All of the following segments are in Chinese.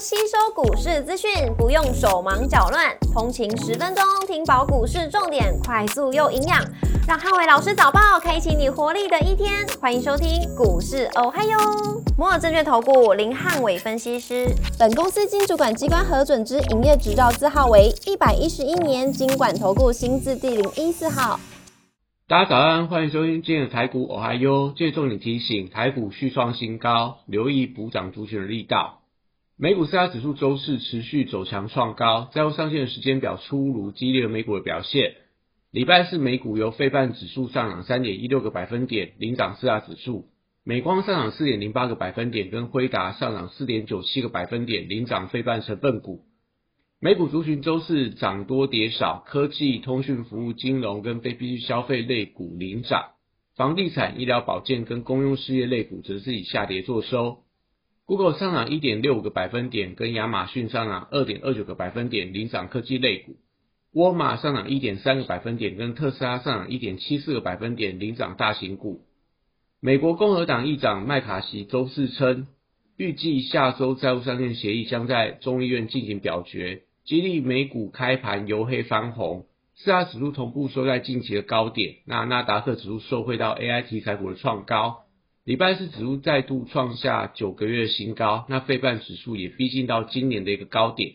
吸收股市资讯，不用手忙脚乱，通勤十分钟听饱股市重点，快速又营养，让汉伟老师早报开启你活力的一天。欢迎收听股市哦嗨哟，摩尔证券投顾林汉伟分析师，本公司经主管机关核准之营业执照字号为一百一十一年经管投顾新字第零一四号。大家早安，欢迎收听今日的台股哦嗨哟。今日重点提醒，台股续创新高，留意补涨族群的力道。美股四大指数周四持续走强创高，在后上线的时间表出炉，激励了美股的表现。礼拜四美股由费半指数上涨三点一六个百分点，领涨四大指数；美光上涨四点零八个百分点，跟辉达上涨四点九七个百分点，领涨费半成分股。美股族群周四涨多跌少，科技、通讯服务、金融跟非必需消费类股领涨，房地产、医疗保健跟公用事业类股则是以下跌作收。Google 上涨一点六个百分点，跟亚马逊上涨二点二九个百分点，领涨科技类股。沃尔玛上涨一点三个百分点，跟特斯拉上涨一点七四个百分点，领涨大型股。美国共和党议长麦卡锡周四称，预计下周债务上限协议将在众议院进行表决。激励美股开盘由黑翻红，四大指数同步收在近期的高点。那纳达克指数受惠到 AI 题材股的创高，礼拜四指数再度创下九个月新高。那费半指数也逼近到今年的一个高点。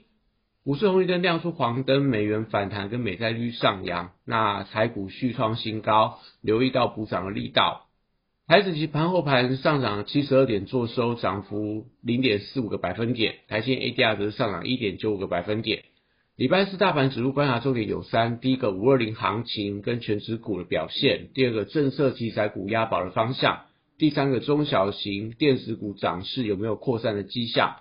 股市红绿灯亮出黄灯，美元反弹跟美债率上扬。那台股续创新高，留意到补涨的力道。台指期盘后盘上涨七十二点，做收涨幅零点四五个百分点。台新 ADR 则是上涨一点九五个百分点。礼拜四大盘指数观察重点有三：第一个五二零行情跟全指股的表现；第二个政策题材股押宝的方向；第三个中小型电子股涨势有没有扩散的迹象。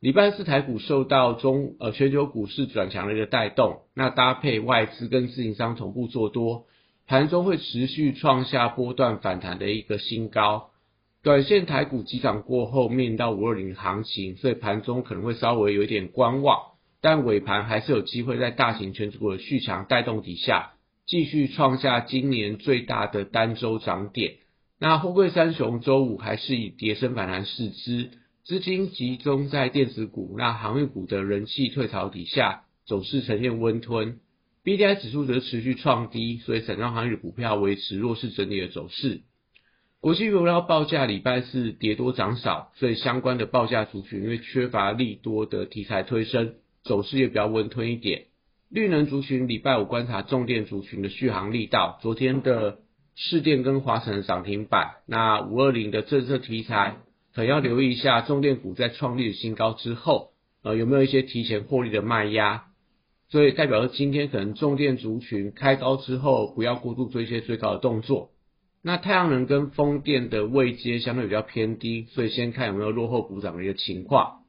礼拜四台股受到中呃全球股市转强的一个带动，那搭配外资跟自营商同步做多。盘中会持续创下波段反弹的一个新高，短线台股急涨过后面临到五二零行情，所以盘中可能会稍微有一点观望，但尾盘还是有机会在大型全股的续强带动底下，继续创下今年最大的单周涨点。那货柜三雄周五还是以跌升反弹试之，资金集中在电子股，那航运股的人气退潮底下，走势呈现温吞。B D I 指数则持续创低，所以散装航运股票维持弱势整理的走势。国际原料报价礼拜四跌多涨少，所以相关的报价族群因为缺乏利多的题材推升，走势也比较温吞一点。绿能族群礼拜五观察重电族群的续航力道，昨天的市电跟华晨涨停板，那五二零的政策题材，可要留意一下重电股在创立新高之后，呃有没有一些提前获利的卖压。所以代表着今天可能重电族群开高之后，不要过度做一些追高的动作。那太阳能跟风电的位阶相对比较偏低，所以先看有没有落后补涨的一个情况。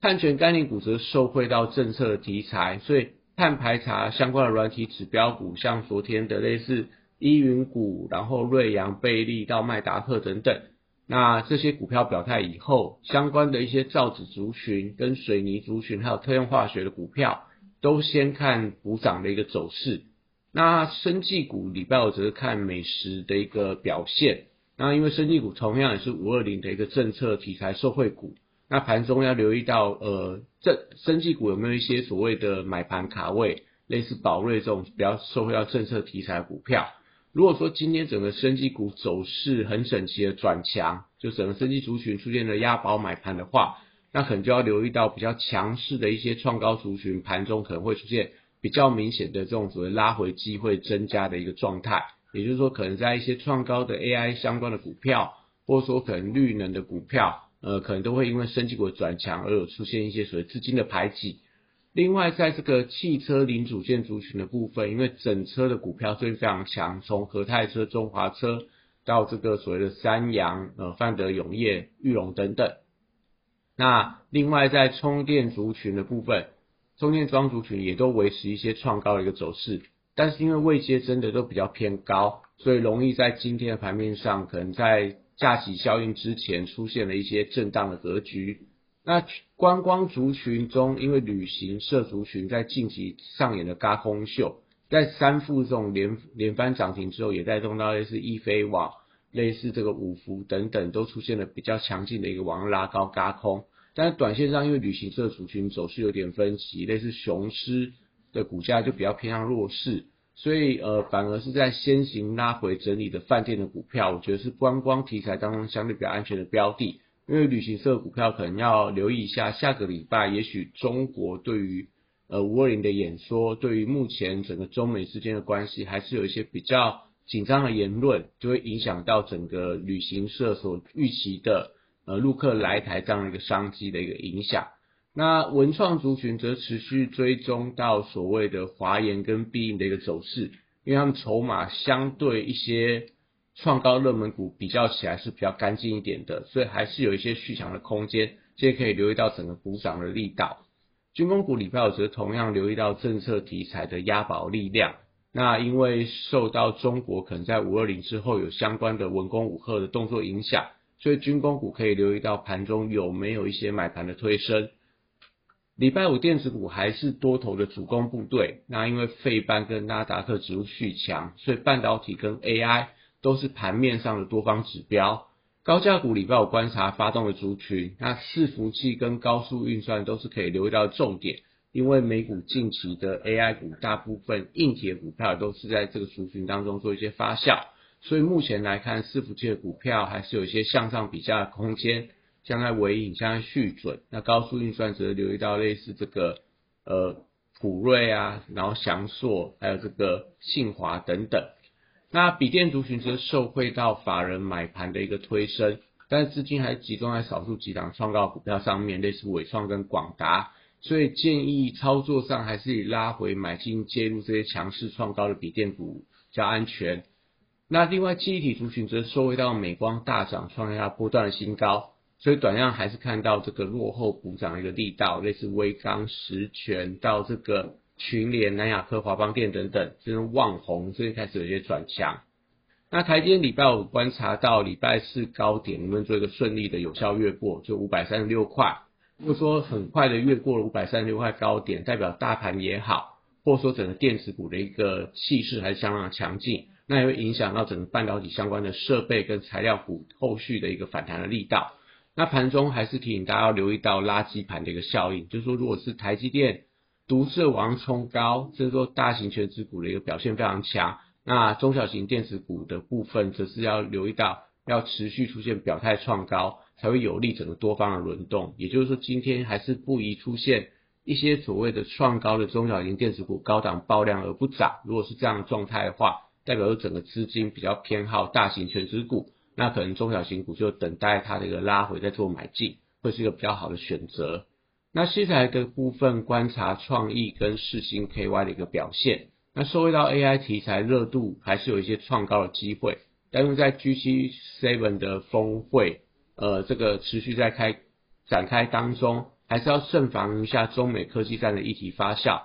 碳权概念股则受惠到政策的题材，所以碳排查相关的软体指标股，像昨天的类似依云股，然后瑞阳、贝利到麦达克等等，那这些股票表态以后，相关的一些造纸族群、跟水泥族群，还有特用化学的股票。都先看补涨的一个走势，那生技股礼拜五则是看美食的一个表现。那因为生技股同样也是五二零的一个政策题材受惠股，那盘中要留意到，呃，这生技股有没有一些所谓的买盘卡位，类似宝瑞这种比较受惠到政策题材股票。如果说今天整个生技股走势很整齐的转强，就整个生技族群出现了押宝买盘的话。那可能就要留意到比较强势的一些创高族群，盘中可能会出现比较明显的这种所谓拉回机会增加的一个状态。也就是说，可能在一些创高的 AI 相关的股票，或者说可能绿能的股票，呃，可能都会因为升级股转强而有出现一些所谓资金的排挤。另外，在这个汽车零组件族群的部分，因为整车的股票最近非常强，从和泰车、中华车到这个所谓的三洋、呃范德永业、玉龙等等。那另外在充电族群的部分，充电桩族群也都维持一些创高的一个走势，但是因为位阶真的都比较偏高，所以容易在今天的盘面上，可能在假期效应之前出现了一些震荡的格局。那观光族群中，因为旅行社族群在近期上演的嘎空秀，在三副这种连连番涨停之后，也带动到类似易飞网。类似这个五福等等都出现了比较强劲的一个往拉高嘎空，但是短线上因为旅行社族群走势有点分歧，类似雄狮的股价就比较偏向弱势，所以呃反而是在先行拉回整理的饭店的股票，我觉得是观光题材当中相对比较安全的标的。因为旅行社股票可能要留意一下，下个礼拜也许中国对于呃五二零的演说，对于目前整个中美之间的关系，还是有一些比较紧张的言论，就会影响到整个旅行社所预期的呃陆客来台这样一个商机的一个影响。那文创族群则持续追踪到所谓的华研跟必应的一个走势，因为他们筹码相对一些。创高热门股比较起来是比较干净一点的，所以还是有一些续强的空间，这些可以留意到整个股涨的力道。军工股礼拜五则同样留意到政策题材的押宝力量。那因为受到中国可能在五二零之后有相关的文攻武赫的动作影响，所以军工股可以留意到盘中有没有一些买盘的推升。礼拜五电子股还是多头的主攻部队，那因为费班跟纳达克指数续强，所以半导体跟 AI。都是盘面上的多方指标，高价股礼拜五观察发动的族群，那伺服器跟高速运算都是可以留意到重点，因为美股近期的 AI 股大部分硬铁股票都是在这个族群当中做一些发酵，所以目前来看伺服器的股票还是有一些向上比价的空间，像在尾影，像在续准，那高速运算则留意到类似这个呃普瑞啊，然后翔硕，还有这个信华等等。那笔电族群则受惠到法人买盘的一个推升，但是资金还集中在少数几档创高股票上面，类似伟创跟广达，所以建议操作上还是以拉回买进介入这些强势创高的笔电股较安全。那另外记忆体族群则受惠到美光大涨创下波段的新高，所以短量还是看到这个落后补涨的一个力道，类似微刚、实权到这个。群联、南亚科、华邦电等等，这种旺红最近开始有些转强。那台积电礼拜五观察到礼拜四高点，能不能做一个顺利的有效越过，就五百三十六块。如果说很快的越过了五百三十六块高点，代表大盘也好，或者说整个电子股的一个气势还是相当强劲，那也会影响到整个半导体相关的设备跟材料股后续的一个反弹的力道。那盘中还是提醒大家要留意到垃圾盘的一个效应，就是说如果是台积电。独色往冲高，这是说大型全值股的一个表现非常强。那中小型电子股的部分，则是要留意到要持续出现表态创高，才会有利整个多方的轮动。也就是说，今天还是不宜出现一些所谓的创高的中小型电子股高档爆量而不涨。如果是这样的状态的话，代表着整个资金比较偏好大型全值股，那可能中小型股就等待它的一个拉回再做买进，会是一个比较好的选择。那西材的部分观察创意跟世星 KY 的一个表现，那收回到 AI 题材热度还是有一些创高的机会，但是在 G7 Seven 的峰会，呃，这个持续在开展开当中，还是要慎防一下中美科技战的议题发酵，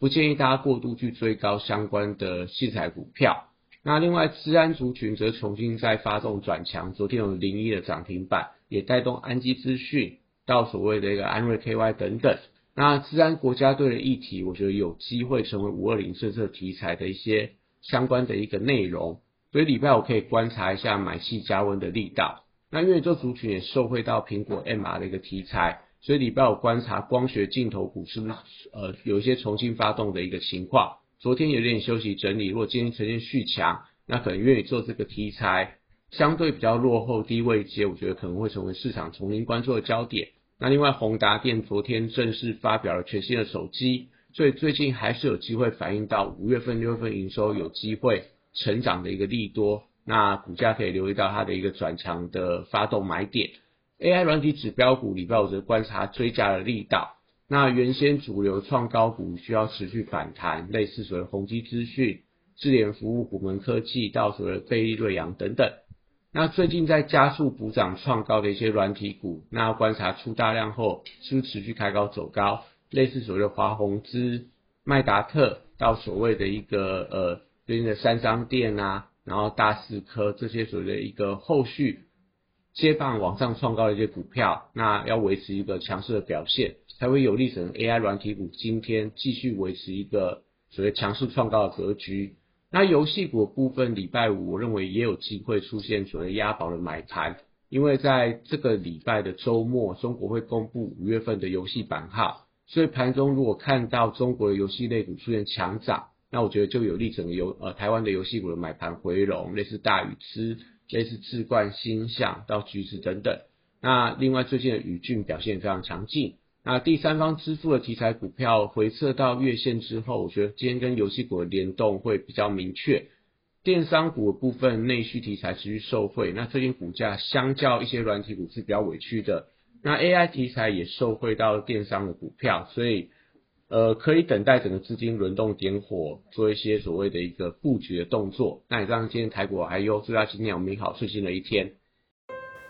不建议大家过度去追高相关的器材股票。那另外，治安族群则重新再发动转强，昨天有零一的涨停板，也带动安基资讯。到所谓的一个安瑞 KY 等等，那自然国家队的议题，我觉得有机会成为五二零政策题材的一些相关的一个内容，所以礼拜我可以观察一下买气加温的力道。那因为这族群也受惠到苹果 MR 的一个题材，所以礼拜我观察光学镜头股是不是呃有一些重新发动的一个情况。昨天有点休息整理，如果今天呈现续强，那可能愿意做这个题材。相对比较落后低位接，我觉得可能会成为市场重新关注的焦点。那另外，宏达电昨天正式发表了全新的手机，所以最近还是有机会反映到五月份、六月份营收有机会成长的一个利多。那股价可以留意到它的一个转强的发动买点。AI 软体指标股礼拜五则观察追加的力道。那原先主流创高股需要持续反弹，类似所谓宏基资讯、智联服务、虎门科技到所谓贝利瑞阳等等。那最近在加速补涨创高的一些软体股，那要观察出大量后是不是持续开高走高，类似所谓的华宏资、麦达特到所谓的一个呃最近的三商店啊，然后大四科这些所谓的一个后续接棒往上创高的一些股票，那要维持一个强势的表现，才会有利成 AI 软体股今天继续维持一个所谓强势创高的格局。那游戏股部分，礼拜五我认为也有机会出现所谓押宝的买盘，因为在这个礼拜的周末，中国会公布五月份的游戏版号，所以盘中如果看到中国的游戏类股出现强涨，那我觉得就有利整个游呃台湾的游戏股的买盘回笼，类似大禹吃，类似智冠星象到橘子等等。那另外最近的宇峻表现非常强劲。那第三方支付的题材股票回撤到月线之后，我觉得今天跟游戏股的联动会比较明确。电商股的部分内需题材持续受惠，那最近股价相较一些软体股是比较委屈的。那 AI 题材也受惠到电商的股票，所以呃可以等待整个资金轮动点火，做一些所谓的一个布局的动作。那也让今天台股还有祝大家今天有美好顺心的一天。